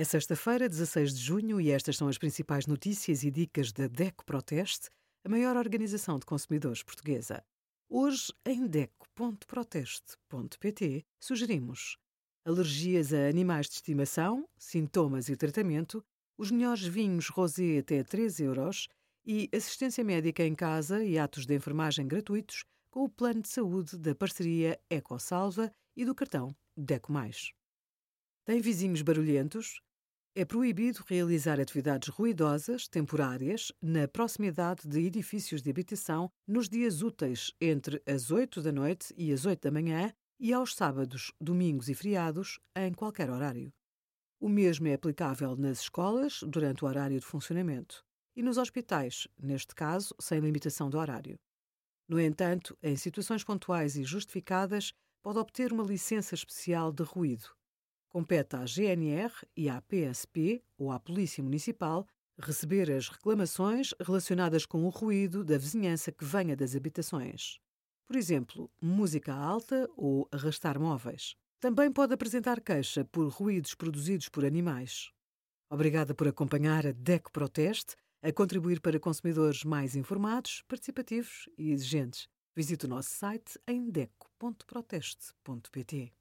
É sexta-feira, 16 de junho, e estas são as principais notícias e dicas da DECO Proteste, a maior organização de consumidores portuguesa. Hoje, em DECO.proteste.pt, sugerimos alergias a animais de estimação, sintomas e tratamento, os melhores vinhos rosé até 3 euros e assistência médica em casa e atos de enfermagem gratuitos com o plano de saúde da parceria EcoSalva e do cartão DECO+. Tem vizinhos barulhentos? É proibido realizar atividades ruidosas, temporárias, na proximidade de edifícios de habitação nos dias úteis entre as 8 da noite e as 8 da manhã e aos sábados, domingos e feriados, em qualquer horário. O mesmo é aplicável nas escolas, durante o horário de funcionamento, e nos hospitais, neste caso, sem limitação de horário. No entanto, em situações pontuais e justificadas, pode obter uma licença especial de ruído Compete à GNR e à PSP ou à Polícia Municipal receber as reclamações relacionadas com o ruído da vizinhança que venha das habitações. Por exemplo, música alta ou arrastar móveis. Também pode apresentar queixa por ruídos produzidos por animais. Obrigada por acompanhar a DEC Proteste a contribuir para consumidores mais informados, participativos e exigentes. Visite o nosso site em deco.proteste.pt.